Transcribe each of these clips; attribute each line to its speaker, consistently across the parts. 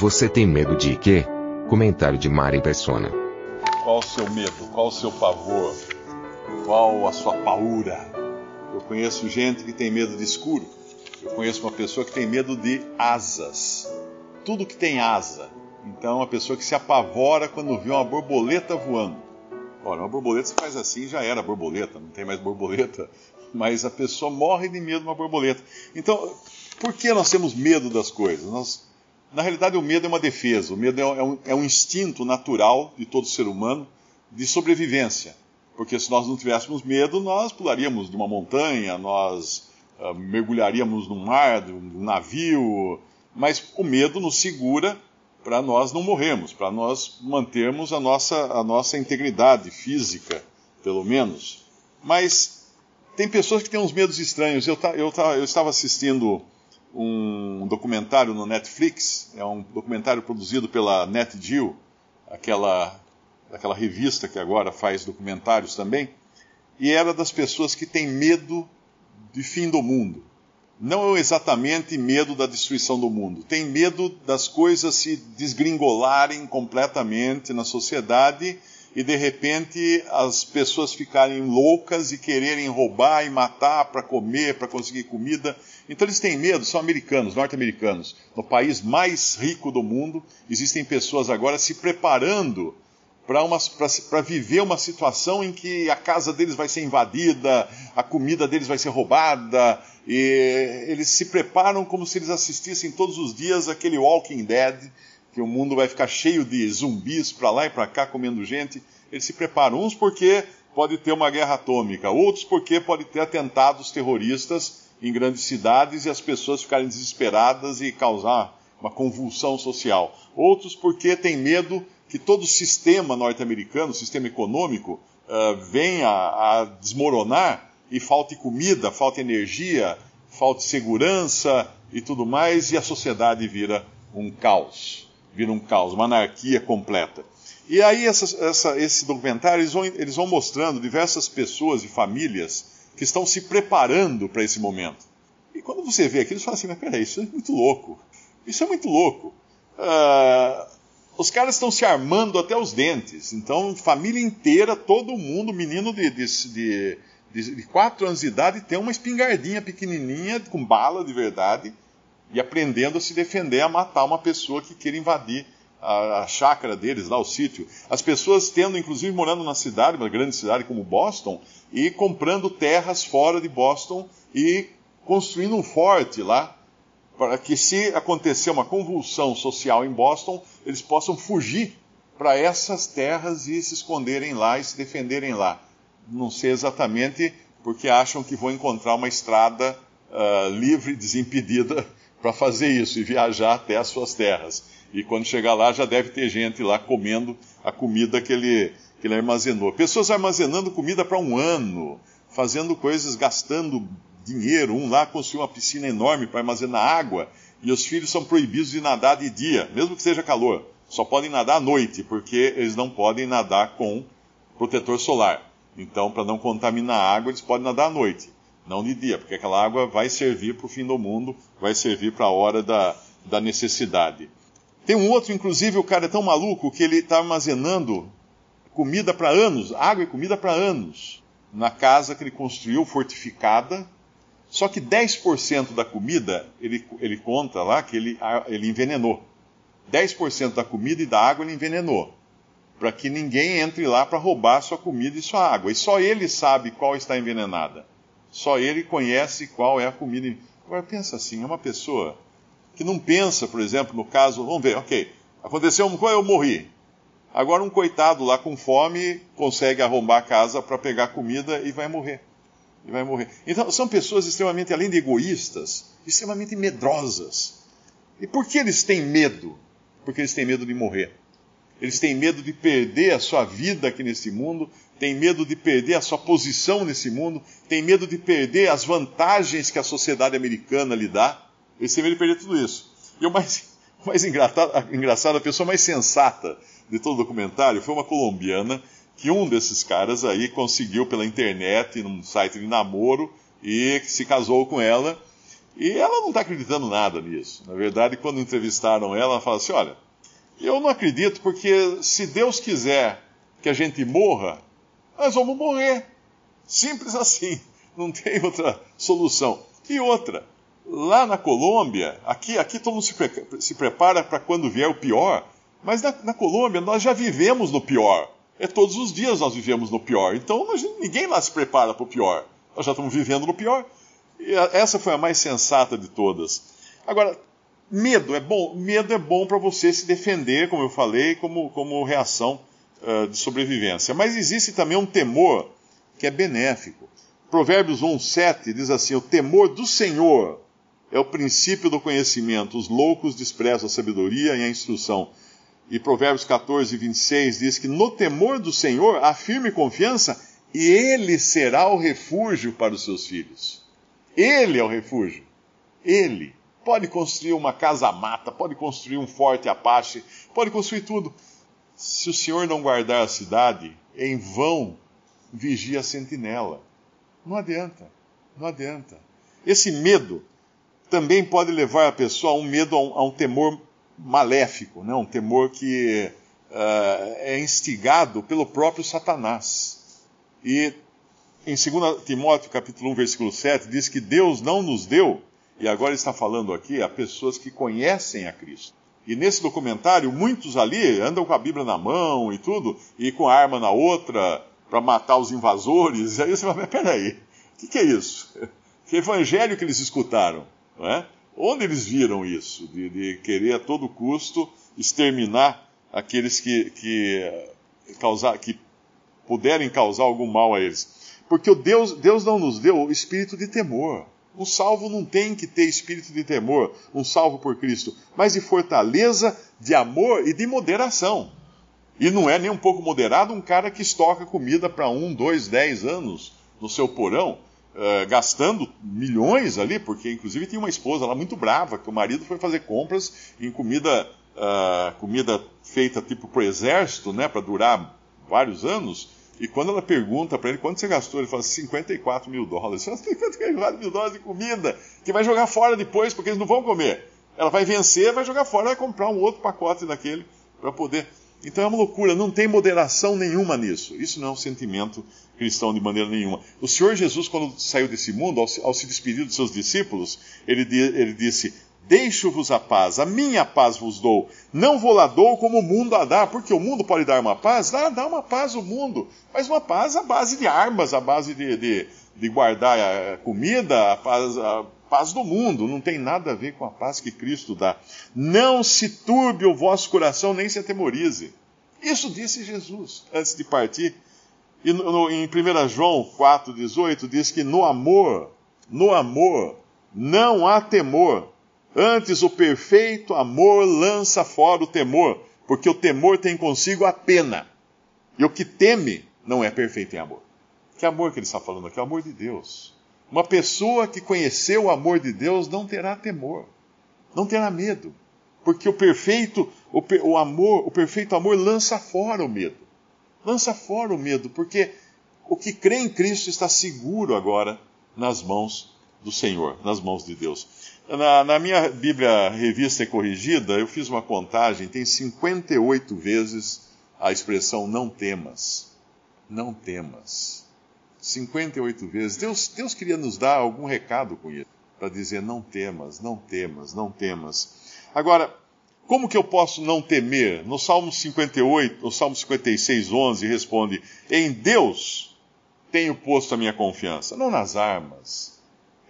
Speaker 1: Você tem medo de quê? Comentário de Mari Persona.
Speaker 2: Qual o seu medo? Qual o seu pavor? Qual a sua paura? Eu conheço gente que tem medo de escuro. Eu conheço uma pessoa que tem medo de asas. Tudo que tem asa. Então, uma pessoa que se apavora quando vê uma borboleta voando. Ora, uma borboleta você faz assim já era borboleta, não tem mais borboleta. Mas a pessoa morre de medo de uma borboleta. Então, por que nós temos medo das coisas? Nós, na realidade, o medo é uma defesa. O medo é um, é um instinto natural de todo ser humano de sobrevivência. Porque se nós não tivéssemos medo, nós pularíamos de uma montanha, nós uh, mergulharíamos num mar, de um navio. Mas o medo nos segura para nós não morrermos, para nós mantermos a nossa, a nossa integridade física, pelo menos. Mas tem pessoas que têm uns medos estranhos. Eu, eu, eu estava assistindo um documentário no Netflix, é um documentário produzido pela NetGeo, aquela, aquela revista que agora faz documentários também, e era das pessoas que têm medo de fim do mundo. Não exatamente medo da destruição do mundo, tem medo das coisas se desgringolarem completamente na sociedade e de repente as pessoas ficarem loucas e quererem roubar e matar para comer, para conseguir comida. Então eles têm medo, são americanos, norte-americanos. No país mais rico do mundo, existem pessoas agora se preparando para viver uma situação em que a casa deles vai ser invadida, a comida deles vai ser roubada, e eles se preparam como se eles assistissem todos os dias aquele Walking Dead, que o mundo vai ficar cheio de zumbis para lá e para cá comendo gente. Eles se preparam, uns porque pode ter uma guerra atômica, outros porque pode ter atentados terroristas em grandes cidades e as pessoas ficarem desesperadas e causar uma convulsão social. Outros porque têm medo que todo o sistema norte-americano, o sistema econômico, uh, venha a desmoronar e falte comida, falte energia, falte segurança e tudo mais, e a sociedade vira um caos. Vira um caos, uma anarquia completa. E aí, essa, essa, esse documentário, eles vão, eles vão mostrando diversas pessoas e famílias que estão se preparando para esse momento. E quando você vê aquilo, você fala assim: mas peraí, isso é muito louco. Isso é muito louco. Uh, os caras estão se armando até os dentes. Então, família inteira, todo mundo, menino de, de, de, de quatro anos de idade, tem uma espingardinha pequenininha, com bala de verdade, e aprendendo a se defender, a matar uma pessoa que queira invadir a, a chácara deles, lá o sítio. As pessoas tendo, inclusive, morando na cidade, uma grande cidade como Boston, e comprando terras fora de Boston e construindo um forte lá para que se acontecer uma convulsão social em Boston, eles possam fugir para essas terras e se esconderem lá e se defenderem lá. Não sei exatamente porque acham que vão encontrar uma estrada uh, livre, desimpedida para fazer isso e viajar até as suas terras. E quando chegar lá já deve ter gente lá comendo a comida que ele, que ele armazenou. Pessoas armazenando comida para um ano, fazendo coisas, gastando dinheiro. Um lá construiu uma piscina enorme para armazenar água e os filhos são proibidos de nadar de dia, mesmo que seja calor. Só podem nadar à noite, porque eles não podem nadar com protetor solar. Então, para não contaminar a água, eles podem nadar à noite, não de dia, porque aquela água vai servir para o fim do mundo, vai servir para a hora da, da necessidade. Tem um outro, inclusive, o cara é tão maluco que ele está armazenando comida para anos, água e comida para anos, na casa que ele construiu, fortificada, só que 10% da comida, ele, ele conta lá que ele, ele envenenou. 10% da comida e da água ele envenenou. Para que ninguém entre lá para roubar sua comida e sua água. E só ele sabe qual está envenenada. Só ele conhece qual é a comida. Agora pensa assim, é uma pessoa que não pensa, por exemplo, no caso, vamos ver, ok, aconteceu uma coisa, eu morri. Agora um coitado lá com fome consegue arrombar a casa para pegar comida e vai morrer. Ele vai morrer. Então, são pessoas extremamente, além de egoístas, extremamente medrosas. E por que eles têm medo? Porque eles têm medo de morrer. Eles têm medo de perder a sua vida aqui nesse mundo, têm medo de perder a sua posição nesse mundo, têm medo de perder as vantagens que a sociedade americana lhe dá. Eles têm medo de perder tudo isso. E o mais, o mais engraçado, a pessoa mais sensata de todo o documentário foi uma colombiana que um desses caras aí conseguiu pela internet, num site de namoro, e se casou com ela. E ela não está acreditando nada nisso. Na verdade, quando entrevistaram ela, ela fala assim: olha, eu não acredito porque se Deus quiser que a gente morra, nós vamos morrer. Simples assim. Não tem outra solução. E outra, lá na Colômbia, aqui, aqui todo mundo se, pre se prepara para quando vier o pior, mas na, na, Colômbia nós já vivemos no pior. É todos os dias nós vivemos no pior. Então nós, ninguém lá se prepara para o pior. Nós já estamos vivendo no pior. E essa foi a mais sensata de todas. Agora, medo é bom. Medo é bom para você se defender, como eu falei, como, como reação uh, de sobrevivência. Mas existe também um temor que é benéfico. Provérbios 1,7 diz assim: O temor do Senhor é o princípio do conhecimento. Os loucos desprezam a sabedoria e a instrução. E Provérbios 14, 26 diz que no temor do Senhor há firme confiança e ele será o refúgio para os seus filhos. Ele é o refúgio. Ele pode construir uma casa-mata, pode construir um forte Apache, pode construir tudo. Se o Senhor não guardar a cidade, em vão vigia a sentinela. Não adianta, não adianta. Esse medo também pode levar a pessoa a um medo, a um, a um temor maléfico, né? um temor que uh, é instigado pelo próprio Satanás. E em 2 Timóteo capítulo 1, versículo 7, diz que Deus não nos deu, e agora está falando aqui a pessoas que conhecem a Cristo. E nesse documentário, muitos ali andam com a Bíblia na mão e tudo, e com a arma na outra, para matar os invasores. E aí você fala, mas peraí, o que, que é isso? Que evangelho que eles escutaram? Não é? Onde eles viram isso? De, de querer a todo custo exterminar aqueles que, que, causar, que puderem causar algum mal a eles. Porque o Deus, Deus não nos deu o espírito de temor. Um salvo não tem que ter espírito de temor, um salvo por Cristo, mas de fortaleza, de amor e de moderação. E não é nem um pouco moderado um cara que estoca comida para um, dois, dez anos no seu porão uh, gastando milhões ali, porque inclusive tinha uma esposa lá muito brava, que o marido foi fazer compras em comida, uh, comida feita tipo para o exército, né, para durar vários anos. E quando ela pergunta para ele quanto você gastou, ele fala 54 mil dólares. 54 mil dólares de comida, que vai jogar fora depois, porque eles não vão comer. Ela vai vencer, vai jogar fora, vai comprar um outro pacote daquele para poder. Então é uma loucura, não tem moderação nenhuma nisso. Isso não é um sentimento cristão de maneira nenhuma. O Senhor Jesus, quando saiu desse mundo, ao se, ao se despedir dos seus discípulos, ele, ele disse: Deixo-vos a paz, a minha paz vos dou. Não vou lá dou como o mundo a dar, porque o mundo pode dar uma paz, dá, dá uma paz o mundo, mas uma paz à base de armas, à base de, de, de guardar a comida, a paz, a paz do mundo, não tem nada a ver com a paz que Cristo dá. Não se turbe o vosso coração, nem se atemorize. Isso disse Jesus antes de partir. E no, em 1 João 4,18 diz que no amor, no amor, não há temor. Antes o perfeito amor lança fora o temor, porque o temor tem consigo a pena. E o que teme não é perfeito em amor. Que amor que ele está falando aqui? O amor de Deus. Uma pessoa que conheceu o amor de Deus não terá temor, não terá medo, porque o perfeito, o, o amor, o perfeito amor lança fora o medo. Lança fora o medo, porque o que crê em Cristo está seguro agora nas mãos do Senhor, nas mãos de Deus. Na, na, minha Bíblia Revista e Corrigida, eu fiz uma contagem, tem 58 vezes a expressão não temas. Não temas. 58 vezes. Deus, Deus queria nos dar algum recado com isso, para dizer não temas, não temas, não temas. Agora, como que eu posso não temer? No Salmo 58, no Salmo 56, 11, responde: Em Deus tenho posto a minha confiança, não nas armas.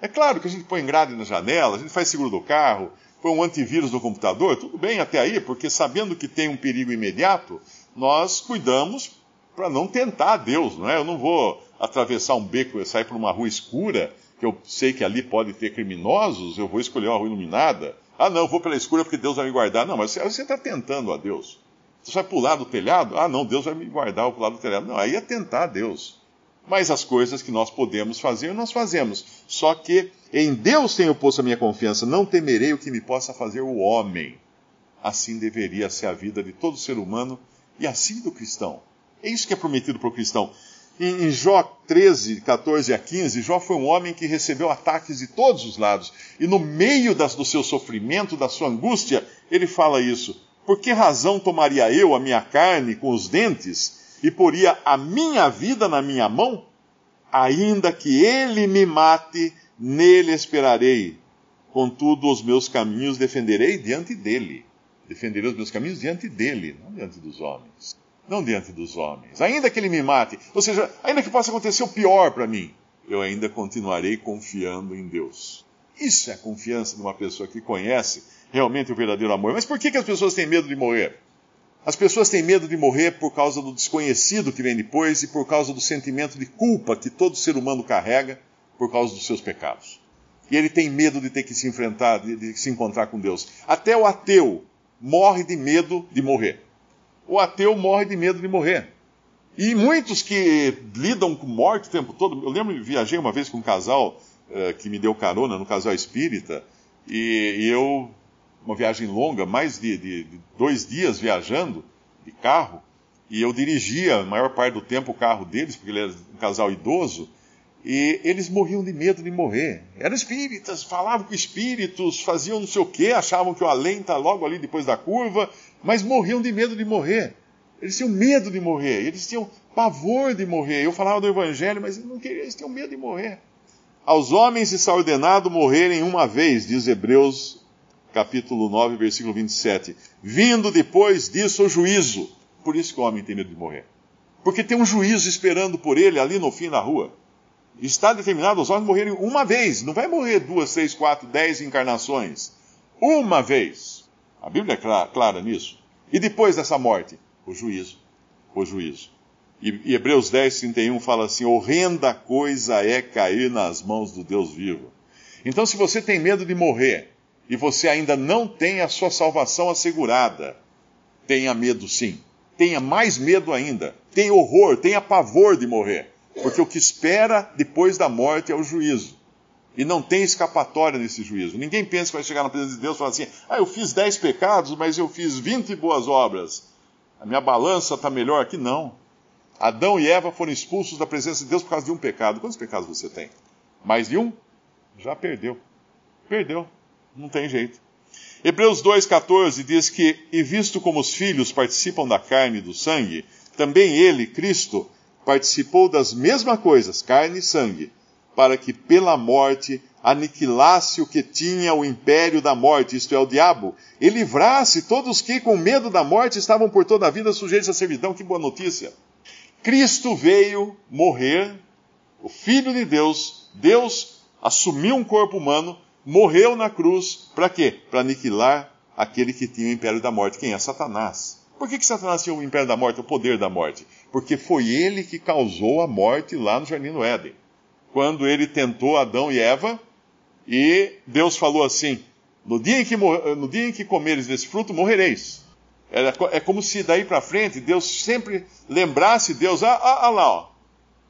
Speaker 2: É claro que a gente põe grade na janela, a gente faz seguro do carro, põe um antivírus no computador, tudo bem até aí, porque sabendo que tem um perigo imediato, nós cuidamos para não tentar Deus, não é? Eu não vou atravessar um beco, sair por uma rua escura, que eu sei que ali pode ter criminosos, eu vou escolher uma rua iluminada. Ah, não, vou pela escura porque Deus vai me guardar. Não, mas você está tentando a Deus. Você vai pular do telhado? Ah, não, Deus vai me guardar, eu pular do telhado. Não, aí é tentar a Deus. Mas as coisas que nós podemos fazer, nós fazemos. Só que em Deus tenho posto a minha confiança, não temerei o que me possa fazer o homem. Assim deveria ser a vida de todo ser humano e assim do cristão. É isso que é prometido para o cristão. Em, em Jó 13, 14 a 15, Jó foi um homem que recebeu ataques de todos os lados. E no meio das, do seu sofrimento, da sua angústia, ele fala isso. Por que razão tomaria eu a minha carne com os dentes e poria a minha vida na minha mão? Ainda que ele me mate, nele esperarei. Contudo, os meus caminhos defenderei diante dele. Defenderei os meus caminhos diante dele, não diante dos homens não diante dos homens. Ainda que ele me mate, ou seja, ainda que possa acontecer o pior para mim, eu ainda continuarei confiando em Deus. Isso é a confiança de uma pessoa que conhece realmente o verdadeiro amor. Mas por que, que as pessoas têm medo de morrer? As pessoas têm medo de morrer por causa do desconhecido que vem depois e por causa do sentimento de culpa que todo ser humano carrega por causa dos seus pecados. E ele tem medo de ter que se enfrentar, de, de se encontrar com Deus. Até o ateu morre de medo de morrer o ateu morre de medo de morrer. E muitos que lidam com morte o tempo todo. Eu lembro, viajei uma vez com um casal uh, que me deu carona no casal espírita, e, e eu, uma viagem longa, mais de, de, de, dois dias viajando de carro, e eu dirigia a maior parte do tempo o carro deles, porque ele era um casal idoso, e eles morriam de medo de morrer. Eram espíritas, falavam com espíritos, faziam não sei o quê, achavam que o além está logo ali depois da curva, mas morriam de medo de morrer. Eles tinham medo de morrer, eles tinham pavor de morrer. Eu falava do Evangelho, mas eles, não queriam, eles tinham medo de morrer. Aos homens está ordenado morrerem uma vez, diz Hebreus capítulo 9, versículo 27. Vindo depois disso o juízo. Por isso que o homem tem medo de morrer. Porque tem um juízo esperando por ele ali no fim da rua. Está determinado os homens morrerem uma vez. Não vai morrer duas, três, quatro, dez encarnações. Uma vez. A Bíblia é clara, clara nisso. E depois dessa morte, o juízo. O juízo. E, e Hebreus 10, 31 fala assim: horrenda coisa é cair nas mãos do Deus vivo. Então, se você tem medo de morrer e você ainda não tem a sua salvação assegurada, tenha medo sim. Tenha mais medo ainda. Tenha horror, tenha pavor de morrer. Porque o que espera depois da morte é o juízo. E não tem escapatória nesse juízo. Ninguém pensa que vai chegar na presença de Deus e falar assim: ah, eu fiz dez pecados, mas eu fiz vinte boas obras. A minha balança está melhor aqui? Não. Adão e Eva foram expulsos da presença de Deus por causa de um pecado. Quantos pecados você tem? Mais de um? Já perdeu. Perdeu. Não tem jeito. Hebreus 2,14 diz que, e visto como os filhos participam da carne e do sangue, também ele, Cristo, participou das mesmas coisas, carne e sangue, para que pela morte aniquilasse o que tinha o império da morte, isto é, o diabo, e livrasse todos que, com medo da morte, estavam por toda a vida sujeitos à servidão. Que boa notícia! Cristo veio morrer, o Filho de Deus, Deus assumiu um corpo humano, morreu na cruz, para quê? Para aniquilar aquele que tinha o império da morte. Quem é? Satanás. Por que, que Satanás tinha o império da morte, o poder da morte? Porque foi ele que causou a morte lá no Jardim do Éden quando ele tentou Adão e Eva, e Deus falou assim: no dia em que, no dia em que comeres desse fruto, morrereis. É, como se daí para frente Deus sempre lembrasse Deus: ah, ah, ah, lá, ó,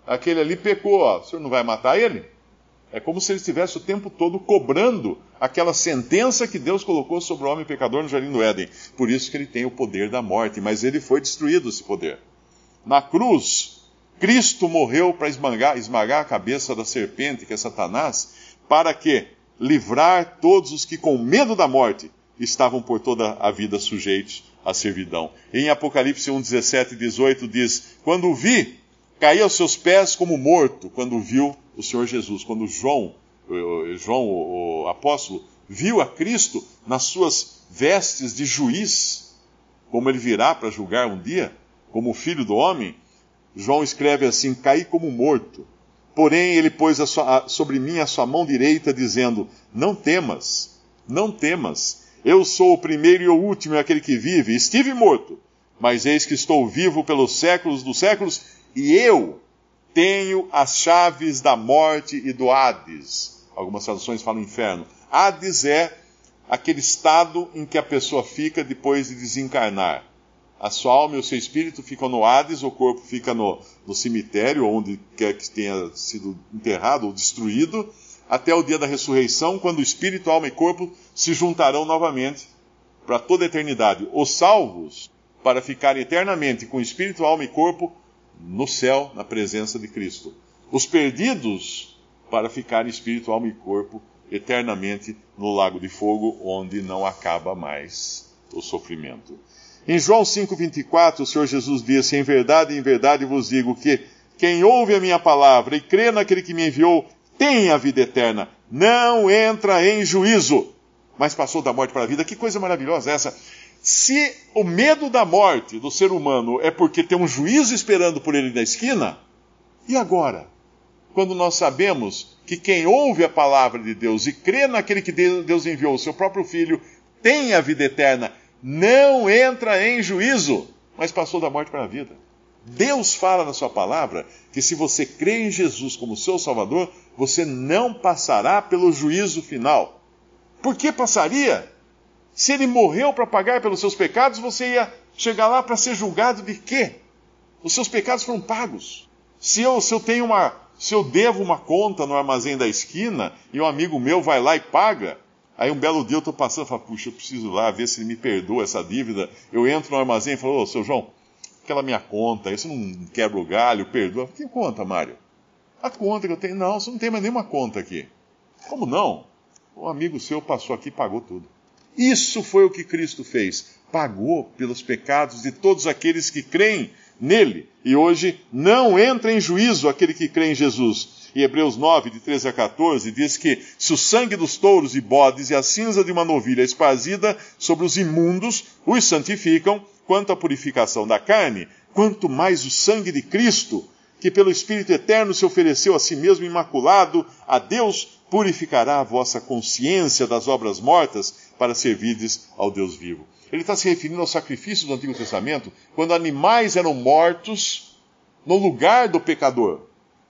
Speaker 2: aquele ali pecou, ó, o senhor não vai matar ele? É como se ele estivesse o tempo todo cobrando aquela sentença que Deus colocou sobre o homem pecador no jardim do Éden. Por isso que ele tem o poder da morte, mas ele foi destruído esse poder. Na cruz, Cristo morreu para esmagar, esmagar a cabeça da serpente, que é Satanás, para que livrar todos os que, com medo da morte, estavam por toda a vida sujeitos à servidão. Em Apocalipse 1, 17 e 18 diz: Quando vi, caí aos seus pés como morto, quando viu o Senhor Jesus. Quando João, João, o apóstolo, viu a Cristo nas suas vestes de juiz, como ele virá para julgar um dia, como filho do homem, João escreve assim: Caí como morto. Porém, ele pôs a sua, a, sobre mim a sua mão direita, dizendo: Não temas, não temas. Eu sou o primeiro e o último, e aquele que vive. Estive morto, mas eis que estou vivo pelos séculos dos séculos, e eu tenho as chaves da morte e do Hades. Algumas traduções falam inferno. Hades é aquele estado em que a pessoa fica depois de desencarnar. A sua alma e o seu espírito ficam no Hades, o corpo fica no, no cemitério, onde quer que tenha sido enterrado ou destruído, até o dia da ressurreição, quando o espírito, alma e corpo se juntarão novamente para toda a eternidade. Os salvos, para ficarem eternamente com espírito, alma e corpo no céu, na presença de Cristo. Os perdidos, para ficarem espírito, alma e corpo eternamente no lago de fogo, onde não acaba mais o sofrimento. Em João 5,24, o Senhor Jesus disse: Em verdade, em verdade vos digo que quem ouve a minha palavra e crê naquele que me enviou tem a vida eterna, não entra em juízo, mas passou da morte para a vida. Que coisa maravilhosa essa! Se o medo da morte do ser humano é porque tem um juízo esperando por ele na esquina, e agora? Quando nós sabemos que quem ouve a palavra de Deus e crê naquele que Deus enviou, o seu próprio Filho, tem a vida eterna, não entra em juízo, mas passou da morte para a vida. Deus fala na sua palavra que se você crê em Jesus como seu Salvador, você não passará pelo juízo final. Por que passaria? Se ele morreu para pagar pelos seus pecados, você ia chegar lá para ser julgado de quê? Os seus pecados foram pagos. Se eu, se eu tenho uma, se eu devo uma conta no armazém da esquina e um amigo meu vai lá e paga, Aí um belo dia eu estou passando e falo, puxa, eu preciso lá ver se ele me perdoa essa dívida. Eu entro no armazém e falo, ô, seu João, aquela minha conta, isso não quebra o galho, perdoa. Que conta, Mário? A conta que eu tenho. Não, você não tem mais nenhuma conta aqui. Como não? Um amigo seu passou aqui e pagou tudo. Isso foi o que Cristo fez. Pagou pelos pecados de todos aqueles que creem nele. E hoje não entra em juízo aquele que crê em Jesus em Hebreus 9, de 13 a 14, diz que se o sangue dos touros e bodes e a cinza de uma novilha esparzida sobre os imundos os santificam, quanto à purificação da carne, quanto mais o sangue de Cristo, que pelo Espírito Eterno se ofereceu a si mesmo imaculado a Deus, purificará a vossa consciência das obras mortas para servirdes ao Deus vivo. Ele está se referindo ao sacrifício do Antigo Testamento, quando animais eram mortos no lugar do pecador.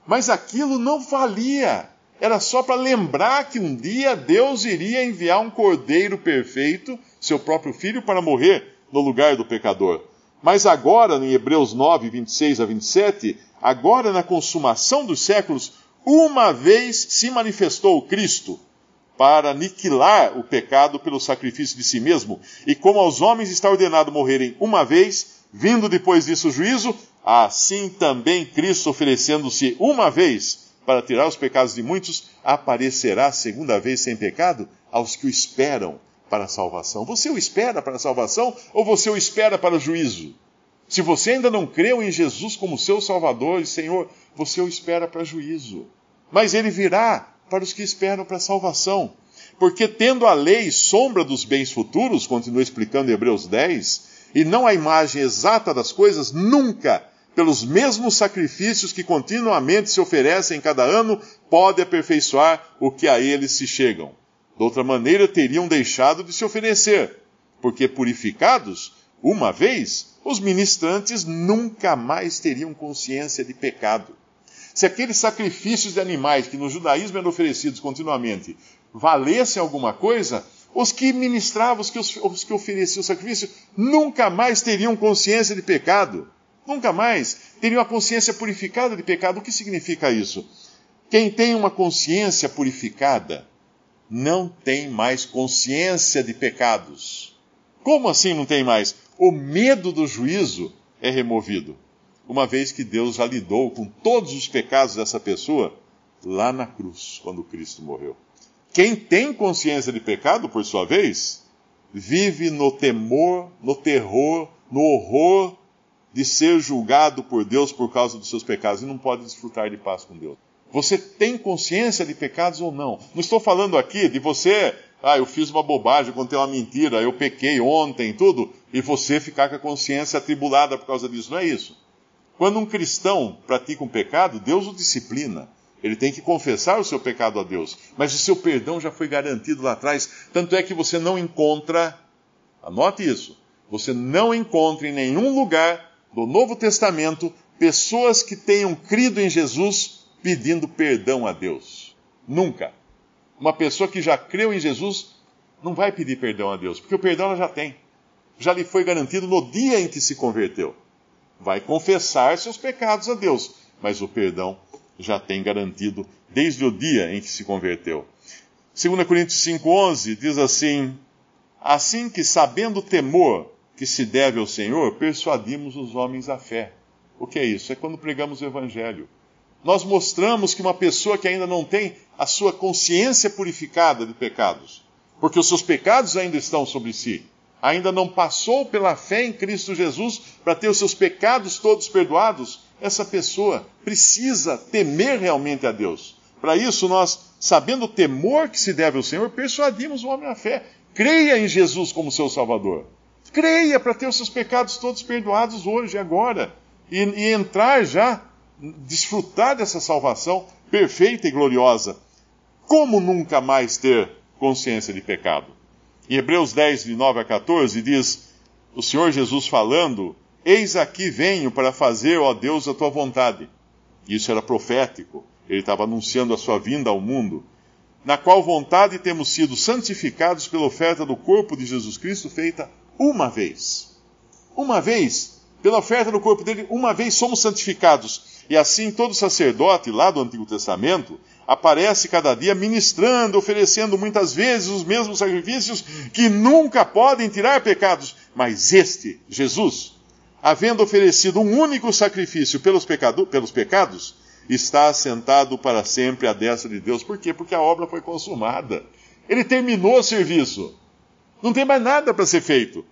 Speaker 2: Mas aquilo não valia. Era só para lembrar que um dia Deus iria enviar um cordeiro perfeito, seu próprio filho, para morrer no lugar do pecador. Mas agora, em Hebreus 9, 26 a 27, agora na consumação dos séculos, uma vez se manifestou o Cristo para aniquilar o pecado pelo sacrifício de si mesmo, e como aos homens está ordenado morrerem uma vez, vindo depois disso o juízo, assim também Cristo, oferecendo-se uma vez para tirar os pecados de muitos, aparecerá segunda vez sem pecado aos que o esperam para a salvação. Você o espera para a salvação ou você o espera para o juízo? Se você ainda não creu em Jesus como seu Salvador e Senhor, você o espera para juízo. Mas ele virá para os que esperam para a salvação. Porque tendo a lei sombra dos bens futuros, continua explicando Hebreus 10, e não a imagem exata das coisas, nunca, pelos mesmos sacrifícios que continuamente se oferecem cada ano, pode aperfeiçoar o que a eles se chegam. De outra maneira, teriam deixado de se oferecer, porque purificados, uma vez, os ministrantes nunca mais teriam consciência de pecado. Se aqueles sacrifícios de animais que no judaísmo eram oferecidos continuamente valessem alguma coisa, os que ministravam, os que, os que ofereciam o sacrifício, nunca mais teriam consciência de pecado. Nunca mais teriam a consciência purificada de pecado. O que significa isso? Quem tem uma consciência purificada não tem mais consciência de pecados. Como assim não tem mais? O medo do juízo é removido, uma vez que Deus já lidou com todos os pecados dessa pessoa lá na cruz, quando Cristo morreu. Quem tem consciência de pecado, por sua vez, vive no temor, no terror, no horror de ser julgado por Deus por causa dos seus pecados e não pode desfrutar de paz com Deus. Você tem consciência de pecados ou não? Não estou falando aqui de você, ah, eu fiz uma bobagem, contei uma mentira, eu pequei ontem, tudo, e você ficar com a consciência atribulada por causa disso. Não é isso. Quando um cristão pratica um pecado, Deus o disciplina. Ele tem que confessar o seu pecado a Deus. Mas o seu perdão já foi garantido lá atrás. Tanto é que você não encontra, anote isso, você não encontra em nenhum lugar do Novo Testamento pessoas que tenham crido em Jesus pedindo perdão a Deus. Nunca. Uma pessoa que já creu em Jesus não vai pedir perdão a Deus, porque o perdão ela já tem. Já lhe foi garantido no dia em que se converteu. Vai confessar seus pecados a Deus, mas o perdão já tem garantido desde o dia em que se converteu. 2 Coríntios 5,11 diz assim: Assim que, sabendo o temor que se deve ao Senhor, persuadimos os homens à fé. O que é isso? É quando pregamos o Evangelho. Nós mostramos que uma pessoa que ainda não tem a sua consciência purificada de pecados, porque os seus pecados ainda estão sobre si, ainda não passou pela fé em Cristo Jesus para ter os seus pecados todos perdoados, essa pessoa precisa temer realmente a Deus. Para isso, nós, sabendo o temor que se deve ao Senhor, persuadimos o homem à fé. Creia em Jesus como seu Salvador. Creia para ter os seus pecados todos perdoados hoje, agora e, e entrar já, desfrutar dessa salvação perfeita e gloriosa. Como nunca mais ter consciência de pecado? Em Hebreus 10, de 9 a 14, diz o Senhor Jesus falando: Eis aqui venho para fazer, ó Deus, a tua vontade. Isso era profético, ele estava anunciando a sua vinda ao mundo. Na qual vontade temos sido santificados pela oferta do corpo de Jesus Cristo feita uma vez. Uma vez pela oferta do corpo dele, uma vez somos santificados. E assim todo sacerdote lá do Antigo Testamento aparece cada dia ministrando, oferecendo muitas vezes os mesmos sacrifícios que nunca podem tirar pecados. Mas este, Jesus, havendo oferecido um único sacrifício pelos, pecado, pelos pecados, está assentado para sempre à destra de Deus. Por quê? Porque a obra foi consumada. Ele terminou o serviço. Não tem mais nada para ser feito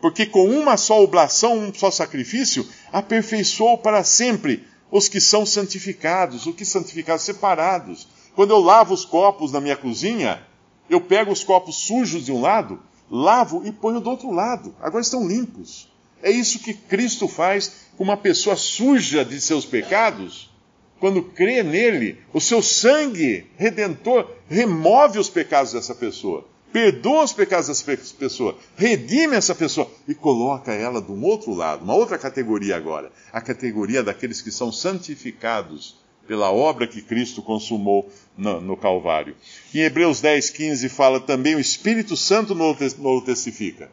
Speaker 2: porque com uma só oblação, um só sacrifício, aperfeiçoou para sempre os que são santificados. O que santificados? Separados. Quando eu lavo os copos na minha cozinha, eu pego os copos sujos de um lado, lavo e ponho do outro lado. Agora estão limpos. É isso que Cristo faz com uma pessoa suja de seus pecados. Quando crê nele, o seu sangue redentor remove os pecados dessa pessoa perdoa os pecados dessa pessoa, redime essa pessoa e coloca ela de um outro lado, uma outra categoria agora, a categoria daqueles que são santificados pela obra que Cristo consumou no, no Calvário. Em Hebreus 10, 15 fala também o Espírito Santo nos testifica.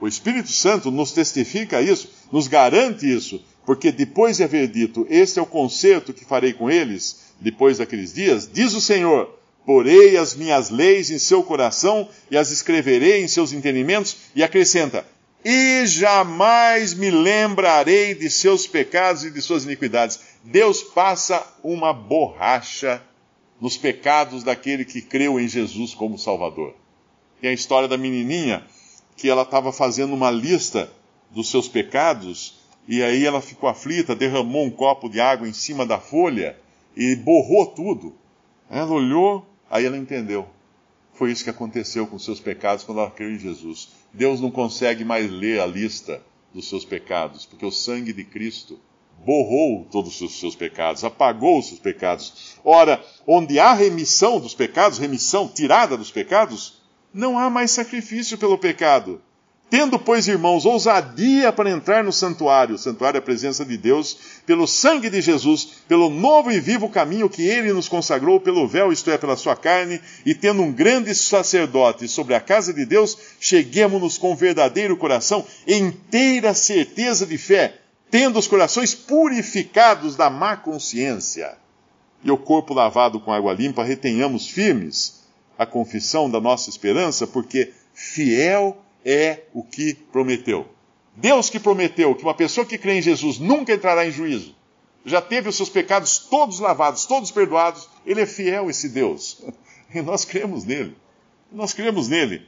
Speaker 2: O Espírito Santo nos testifica isso, nos garante isso, porque depois de haver dito, este é o concerto que farei com eles, depois daqueles dias, diz o Senhor, porei as minhas leis em seu coração e as escreverei em seus entendimentos, e acrescenta: e jamais me lembrarei de seus pecados e de suas iniquidades. Deus passa uma borracha nos pecados daquele que creu em Jesus como Salvador. Tem a história da menininha que ela estava fazendo uma lista dos seus pecados e aí ela ficou aflita, derramou um copo de água em cima da folha e borrou tudo. Ela olhou, Aí ela entendeu. Foi isso que aconteceu com seus pecados quando ela creu em Jesus. Deus não consegue mais ler a lista dos seus pecados, porque o sangue de Cristo borrou todos os seus pecados, apagou os seus pecados. Ora, onde há remissão dos pecados, remissão tirada dos pecados, não há mais sacrifício pelo pecado. Tendo, pois, irmãos, ousadia para entrar no santuário, o santuário é a presença de Deus, pelo sangue de Jesus, pelo novo e vivo caminho que ele nos consagrou pelo véu, isto é, pela sua carne, e tendo um grande sacerdote sobre a casa de Deus, cheguemos-nos com verdadeiro coração, inteira certeza de fé, tendo os corações purificados da má consciência, e o corpo lavado com água limpa, retenhamos firmes a confissão da nossa esperança, porque fiel é o que prometeu. Deus que prometeu que uma pessoa que crê em Jesus nunca entrará em juízo, já teve os seus pecados todos lavados, todos perdoados, ele é fiel, esse Deus. E nós cremos nele. Nós cremos nele.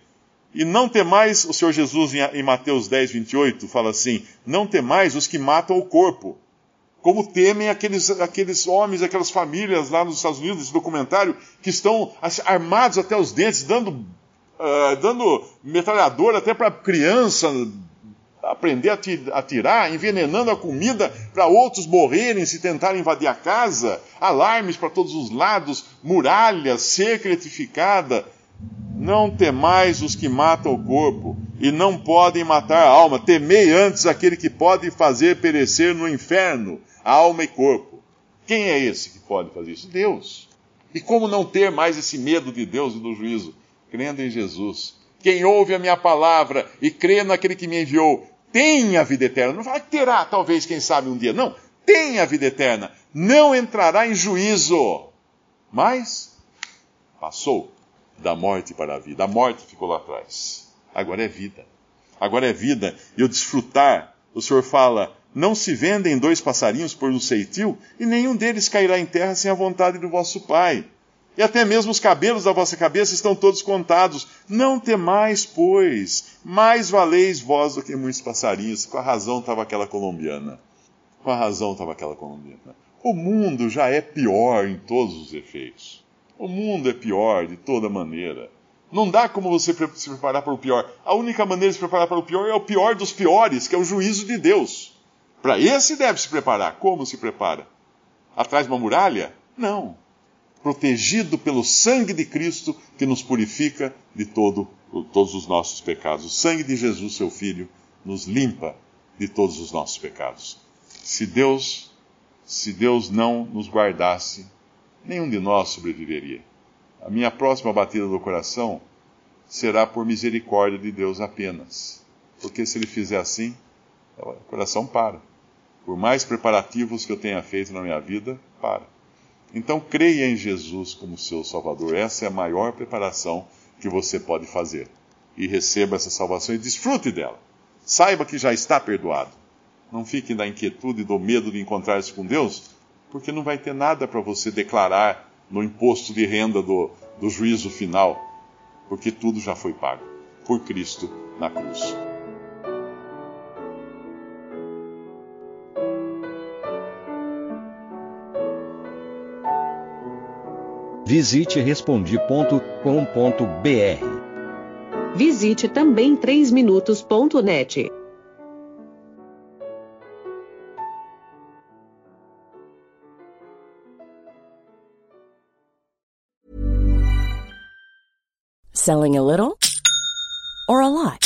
Speaker 2: E não temais, o Senhor Jesus em Mateus 10, 28 fala assim: Não temais os que matam o corpo, como temem aqueles, aqueles homens, aquelas famílias lá nos Estados Unidos, esse documentário, que estão armados até os dentes, dando uh, dando metralhadora até para criança aprender a atirar, envenenando a comida para outros morrerem se tentarem invadir a casa, alarmes para todos os lados, muralhas, cerca eletrificada. Não temais os que matam o corpo e não podem matar a alma. Temei antes aquele que pode fazer perecer no inferno alma e corpo. Quem é esse que pode fazer isso? Deus. E como não ter mais esse medo de Deus e do juízo? Crendo em Jesus. Quem ouve a minha palavra e crê naquele que me enviou, tem a vida eterna. Não vai terá, talvez, quem sabe, um dia. Não, tem a vida eterna. Não entrará em juízo. Mas passou da morte para a vida. A morte ficou lá atrás. Agora é vida. Agora é vida. E o desfrutar, o Senhor fala, não se vendem dois passarinhos por um ceitil, e nenhum deles cairá em terra sem a vontade do vosso Pai. E até mesmo os cabelos da vossa cabeça estão todos contados. Não temais, pois, mais valeis vós do que muitos passarinhos. Com a razão estava aquela colombiana. Com a razão estava aquela colombiana. O mundo já é pior em todos os efeitos. O mundo é pior de toda maneira. Não dá como você se preparar para o pior. A única maneira de se preparar para o pior é o pior dos piores, que é o juízo de Deus. Para esse deve se preparar. Como se prepara? Atrás de uma muralha? Não. Protegido pelo sangue de Cristo que nos purifica de todo, todos os nossos pecados. O sangue de Jesus, seu Filho, nos limpa de todos os nossos pecados. Se Deus, se Deus não nos guardasse, nenhum de nós sobreviveria. A minha próxima batida do coração será por misericórdia de Deus apenas. Porque se ele fizer assim, o coração para. Por mais preparativos que eu tenha feito na minha vida, para. Então creia em Jesus como seu Salvador. Essa é a maior preparação que você pode fazer. E receba essa salvação e desfrute dela. Saiba que já está perdoado. Não fique na inquietude do medo de encontrar-se com Deus, porque não vai ter nada para você declarar no imposto de renda do, do juízo final, porque tudo já foi pago por Cristo na cruz.
Speaker 3: Visite respondi.com.br.
Speaker 4: Visite também 3minutos.net.
Speaker 5: Selling a little or a lot?